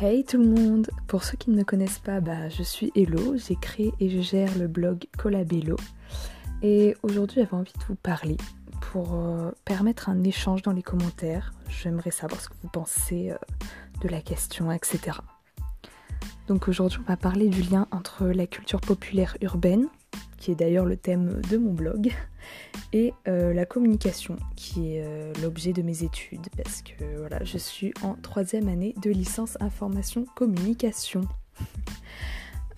Hey tout le monde Pour ceux qui ne me connaissent pas, bah, je suis Hello, j'ai créé et je gère le blog Collabello. Et aujourd'hui j'avais envie de vous parler pour euh, permettre un échange dans les commentaires. J'aimerais savoir ce que vous pensez euh, de la question, etc. Donc aujourd'hui on va parler du lien entre la culture populaire urbaine, qui est d'ailleurs le thème de mon blog, et euh, la communication, qui est euh, l'objet de mes études, parce que voilà, je suis en troisième année de licence information communication.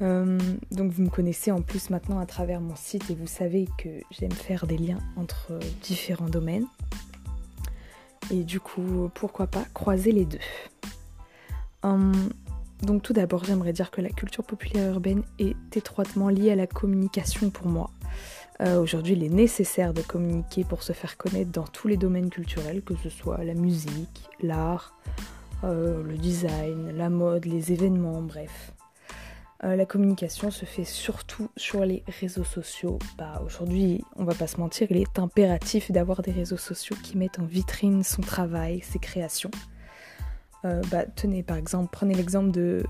Euh, donc vous me connaissez en plus maintenant à travers mon site et vous savez que j'aime faire des liens entre différents domaines. Et du coup, pourquoi pas croiser les deux. Donc tout d'abord, j'aimerais dire que la culture populaire urbaine est étroitement liée à la communication pour moi. Euh, aujourd'hui, il est nécessaire de communiquer pour se faire connaître dans tous les domaines culturels, que ce soit la musique, l'art, euh, le design, la mode, les événements, bref. Euh, la communication se fait surtout sur les réseaux sociaux. Bah, aujourd'hui, on va pas se mentir, il est impératif d'avoir des réseaux sociaux qui mettent en vitrine son travail, ses créations. bah, tenez, par exemple, prenez l'exemple de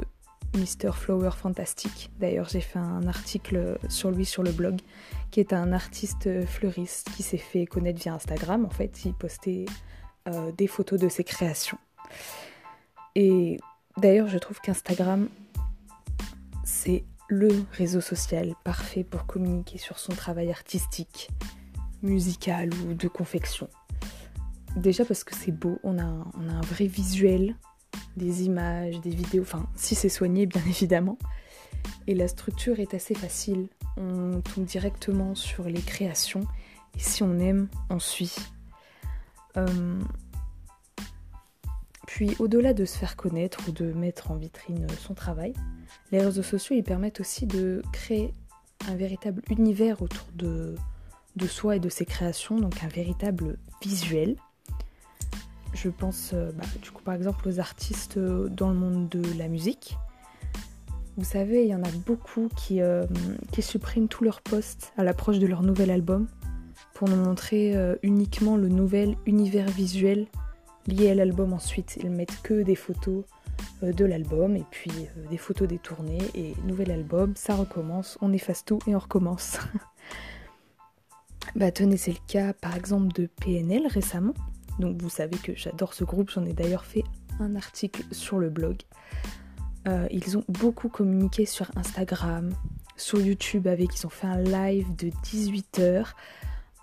Mr. Flower Fantastic. D'ailleurs, j'ai fait un article sur lui sur le blog, qui est un artiste fleuriste qui s'est fait connaître via Instagram. En fait, il postait euh, des photos de ses créations. Et d'ailleurs, je trouve qu'Instagram, c'est le réseau social parfait pour communiquer sur son travail artistique, musical ou de confection. Déjà parce que c'est beau, on a un vrai visuel des images, des vidéos, enfin si c'est soigné bien évidemment. Et la structure est assez facile. On tombe directement sur les créations et si on aime, on suit. Euh, puis au-delà de se faire connaître ou de mettre en vitrine son travail, les réseaux sociaux ils permettent aussi de créer un véritable univers autour de, de soi et de ses créations, donc un véritable visuel je pense euh, bah, du coup par exemple aux artistes euh, dans le monde de la musique. Vous savez, il y en a beaucoup qui, euh, qui suppriment tous leurs posts à l'approche de leur nouvel album pour nous montrer uniquement le nouvel univers visuel lié à l'album ensuite. Ils mettent que des photos de l'album et puis des photos des tournées et nouvel album, ça recommence, on efface tout et on recommence. bah tenez, c'est le cas par exemple de PNL récemment donc vous savez que j'adore ce groupe, j'en ai d'ailleurs fait un article sur le blog. Euh, ils ont beaucoup communiqué sur Instagram, sur YouTube avec, ils ont fait un live de 18 heures.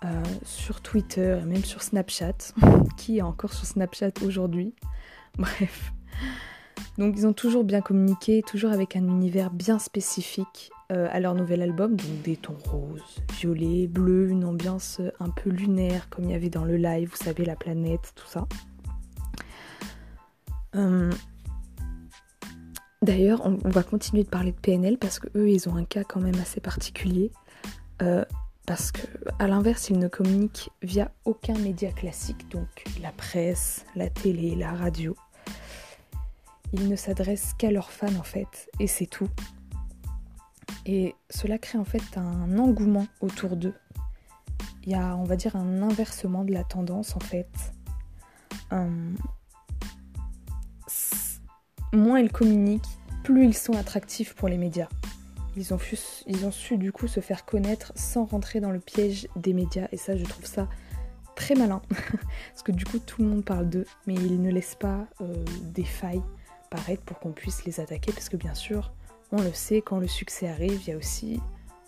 Euh, sur Twitter et même sur Snapchat. Qui est encore sur Snapchat aujourd'hui? Bref. Donc ils ont toujours bien communiqué, toujours avec un univers bien spécifique euh, à leur nouvel album, donc des tons roses, violets, bleus, une ambiance un peu lunaire comme il y avait dans le live, vous savez, la planète, tout ça. Euh, d'ailleurs, on, va continuer de parler de PNL parce que eux, ils ont un cas quand même assez particulier. Euh, parce que, à l'inverse, ils ne communiquent via aucun média classique, donc la presse, la télé, la radio. Ils ne s'adressent qu'à leurs fans en fait, et c'est tout. Et cela crée en fait un engouement autour d'eux. Il y a, on va dire, un inversement de la tendance en fait. Hum, moins ils communiquent, plus ils sont attractifs pour les médias. Ils ont, su du coup se faire connaître sans rentrer dans le piège des médias. Et ça, je trouve ça très malin. Parce que du coup, tout le monde parle d'eux, mais ils ne laissent pas euh, des failles paraître pour qu'on puisse les attaquer. Parce que bien sûr, on le sait, quand le succès arrive, il y a aussi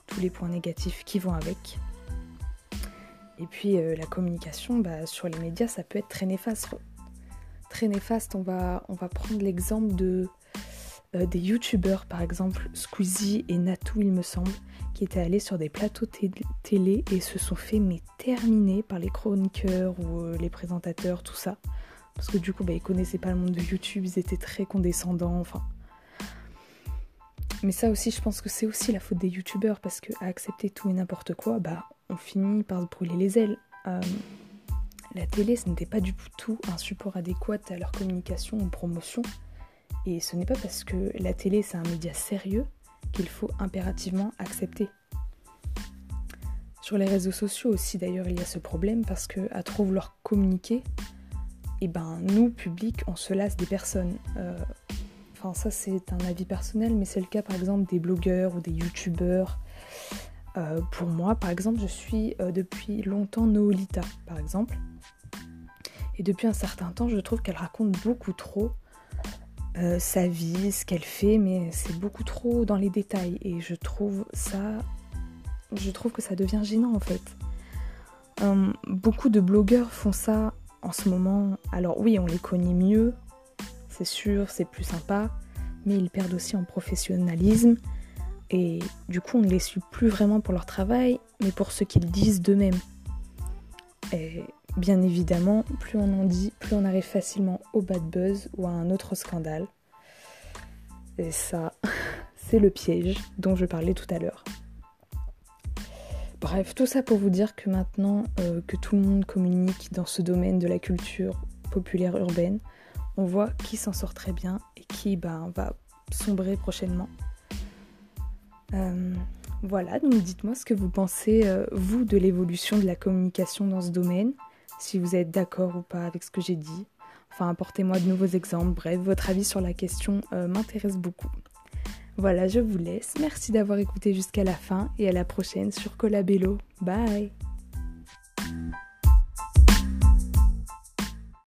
tous les points négatifs qui vont avec. Et puis euh, la communication bah, sur les médias, ça peut être très néfaste. Très néfaste, on va, prendre l'exemple euh, des youtubeurs, par exemple Squeezie et Natou, il me semble, qui étaient allés sur des plateaux télé et se sont fait mais terminer par les chroniqueurs ou euh, les présentateurs, tout ça. Parce que du coup, bah, ils connaissaient pas le monde de YouTube, ils étaient très condescendants, enfin mais ça aussi, je pense que c'est aussi la faute des youtubeurs parce que à accepter tout et n'importe quoi, bah, on finit par se brûler les ailes. Euh, la télé, ce n'était pas du tout un support adéquat à leur communication ou promotion. Et ce n'est pas parce que la télé, c'est un média sérieux qu'il faut impérativement accepter. Sur les réseaux sociaux aussi, d'ailleurs, il y a ce problème parce que à trop vouloir communiquer, et eh ben nous, public, on se lasse des personnes. Euh, enfin ça c'est un avis personnel, mais c'est le cas par exemple des blogueurs ou des youtubeurs. Euh, pour moi, par exemple, je suis euh, depuis longtemps Noolita, par exemple. Et depuis un certain temps, je trouve qu'elle raconte beaucoup trop euh, sa vie, ce qu'elle fait, mais c'est beaucoup trop dans les détails. Et je trouve ça. Je trouve que ça devient gênant en fait. beaucoup de blogueurs font ça en ce moment. Alors oui, on les connaît mieux, c'est sûr, c'est plus sympa, mais ils perdent aussi en professionnalisme. Et du coup, on ne les suit plus vraiment pour leur travail, mais pour ce qu'ils disent d'eux-mêmes. Et bien évidemment, plus on en dit, plus on arrive facilement au bad buzz ou à un autre scandale. Et ça, c'est le piège dont je parlais tout à l'heure. Bref, tout ça pour vous dire que maintenant euh, que tout le monde communique dans ce domaine de la culture populaire urbaine, on voit qui s'en sort très bien et qui ben, va sombrer prochainement. Euh, voilà, donc dites-moi ce que vous pensez, euh, vous, de l'évolution de la communication dans ce domaine, si vous êtes d'accord ou pas avec ce que j'ai dit. Enfin, apportez-moi de nouveaux exemples. Bref, votre avis sur la question euh, m'intéresse beaucoup. Voilà, je vous laisse. Merci d'avoir écouté jusqu'à la fin et à la prochaine sur Colabello. Bye